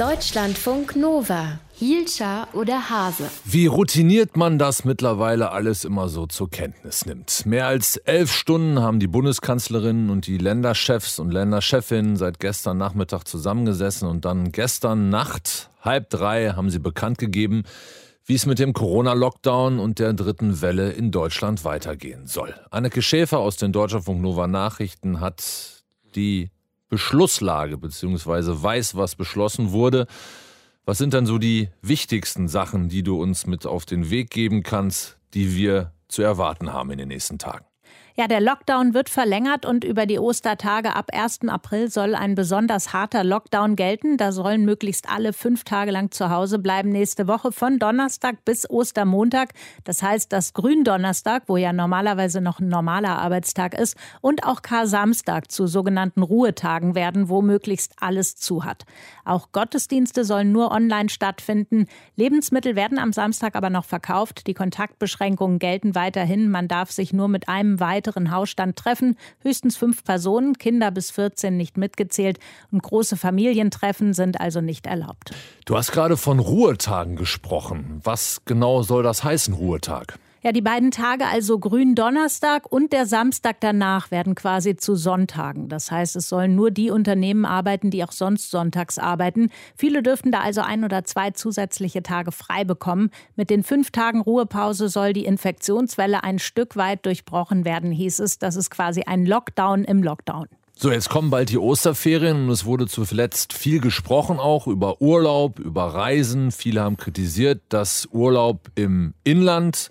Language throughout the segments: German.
Deutschlandfunk Nova. Hielscher oder Hase. Wie routiniert man das mittlerweile alles immer so zur Kenntnis nimmt. Mehr als elf Stunden haben die Bundeskanzlerinnen und die Länderchefs und Länderchefinnen seit gestern Nachmittag zusammengesessen und dann gestern Nacht, halb drei, haben sie bekannt gegeben, wie es mit dem Corona-Lockdown und der dritten Welle in Deutschland weitergehen soll. Anneke Schäfer aus den Deutschlandfunk Nova Nachrichten hat die Beschlusslage beziehungsweise weiß, was beschlossen wurde. Was sind dann so die wichtigsten Sachen, die du uns mit auf den Weg geben kannst, die wir zu erwarten haben in den nächsten Tagen? Ja, der Lockdown wird verlängert und über die Ostertage ab 1. April soll ein besonders harter Lockdown gelten. Da sollen möglichst alle fünf Tage lang zu Hause bleiben nächste Woche von Donnerstag bis Ostermontag. Das heißt, dass Gründonnerstag, wo ja normalerweise noch ein normaler Arbeitstag ist, und auch Kar-Samstag zu sogenannten Ruhetagen werden, wo möglichst alles zu hat. Auch Gottesdienste sollen nur online stattfinden. Lebensmittel werden am Samstag aber noch verkauft. Die Kontaktbeschränkungen gelten weiterhin. Man darf sich nur mit einem weiteren weiteren Hausstand treffen. Höchstens fünf Personen, Kinder bis 14 nicht mitgezählt. Und große Familientreffen sind also nicht erlaubt. Du hast gerade von Ruhetagen gesprochen. Was genau soll das heißen, Ruhetag? Ja, die beiden Tage, also Gründonnerstag und der Samstag danach, werden quasi zu Sonntagen. Das heißt, es sollen nur die Unternehmen arbeiten, die auch sonst sonntags arbeiten. Viele dürften da also ein oder zwei zusätzliche Tage frei bekommen. Mit den fünf Tagen Ruhepause soll die Infektionswelle ein Stück weit durchbrochen werden, hieß es. Das ist quasi ein Lockdown im Lockdown. So, jetzt kommen bald die Osterferien und es wurde zuletzt viel gesprochen auch über Urlaub, über Reisen. Viele haben kritisiert, dass Urlaub im Inland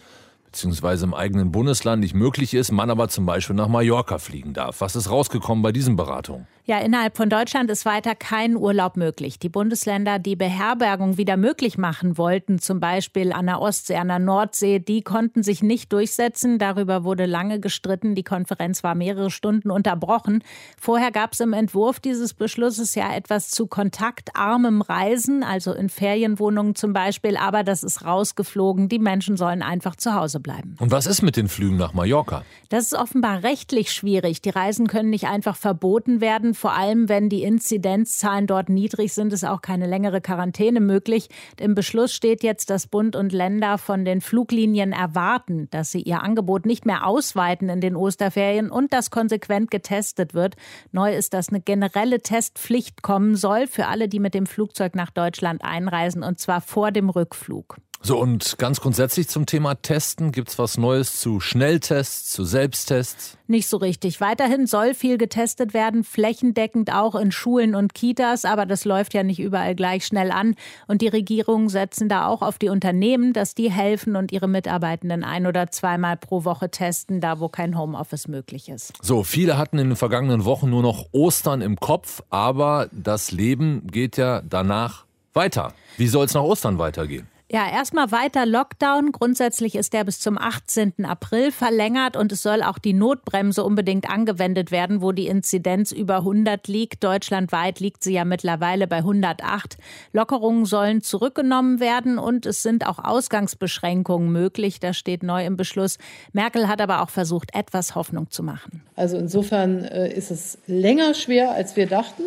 beziehungsweise im eigenen Bundesland nicht möglich ist, man aber zum Beispiel nach Mallorca fliegen darf. Was ist rausgekommen bei diesen Beratungen? Ja, innerhalb von Deutschland ist weiter kein Urlaub möglich. Die Bundesländer, die Beherbergung wieder möglich machen wollten, zum Beispiel an der Ostsee, an der Nordsee, die konnten sich nicht durchsetzen. Darüber wurde lange gestritten. Die Konferenz war mehrere Stunden unterbrochen. Vorher gab es im Entwurf dieses Beschlusses ja etwas zu kontaktarmem Reisen, also in Ferienwohnungen zum Beispiel. Aber das ist rausgeflogen. Die Menschen sollen einfach zu Hause bleiben. Und was ist mit den Flügen nach Mallorca? Das ist offenbar rechtlich schwierig. Die Reisen können nicht einfach verboten werden vor allem wenn die Inzidenzzahlen dort niedrig sind, ist auch keine längere Quarantäne möglich. Im Beschluss steht jetzt, dass Bund und Länder von den Fluglinien erwarten, dass sie ihr Angebot nicht mehr ausweiten in den Osterferien und dass konsequent getestet wird. Neu ist, dass eine generelle Testpflicht kommen soll für alle, die mit dem Flugzeug nach Deutschland einreisen, und zwar vor dem Rückflug. So, und ganz grundsätzlich zum Thema Testen, gibt es was Neues zu Schnelltests, zu Selbsttests? Nicht so richtig. Weiterhin soll viel getestet werden, flächendeckend auch in Schulen und Kitas, aber das läuft ja nicht überall gleich schnell an. Und die Regierungen setzen da auch auf die Unternehmen, dass die helfen und ihre Mitarbeitenden ein- oder zweimal pro Woche testen, da wo kein Homeoffice möglich ist. So, viele hatten in den vergangenen Wochen nur noch Ostern im Kopf, aber das Leben geht ja danach weiter. Wie soll es nach Ostern weitergehen? Ja, erstmal weiter Lockdown. Grundsätzlich ist der bis zum 18. April verlängert und es soll auch die Notbremse unbedingt angewendet werden, wo die Inzidenz über 100 liegt. Deutschlandweit liegt sie ja mittlerweile bei 108. Lockerungen sollen zurückgenommen werden und es sind auch Ausgangsbeschränkungen möglich. Das steht neu im Beschluss. Merkel hat aber auch versucht, etwas Hoffnung zu machen. Also insofern äh, ist es länger schwer, als wir dachten.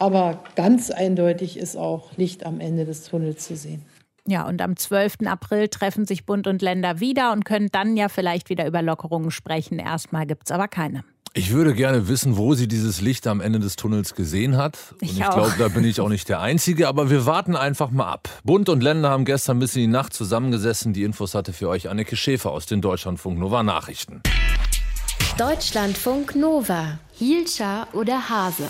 Aber ganz eindeutig ist auch Licht am Ende des Tunnels zu sehen. Ja, und am 12. April treffen sich Bund und Länder wieder und können dann ja vielleicht wieder über Lockerungen sprechen. Erstmal gibt es aber keine. Ich würde gerne wissen, wo sie dieses Licht am Ende des Tunnels gesehen hat. Und ich, ich glaube, da bin ich auch nicht der Einzige, aber wir warten einfach mal ab. Bund und Länder haben gestern bis in die Nacht zusammengesessen. Die Infos hatte für euch Anneke Schäfer aus den Deutschlandfunk Nova Nachrichten. Deutschlandfunk Nova. Hielscher oder Hase?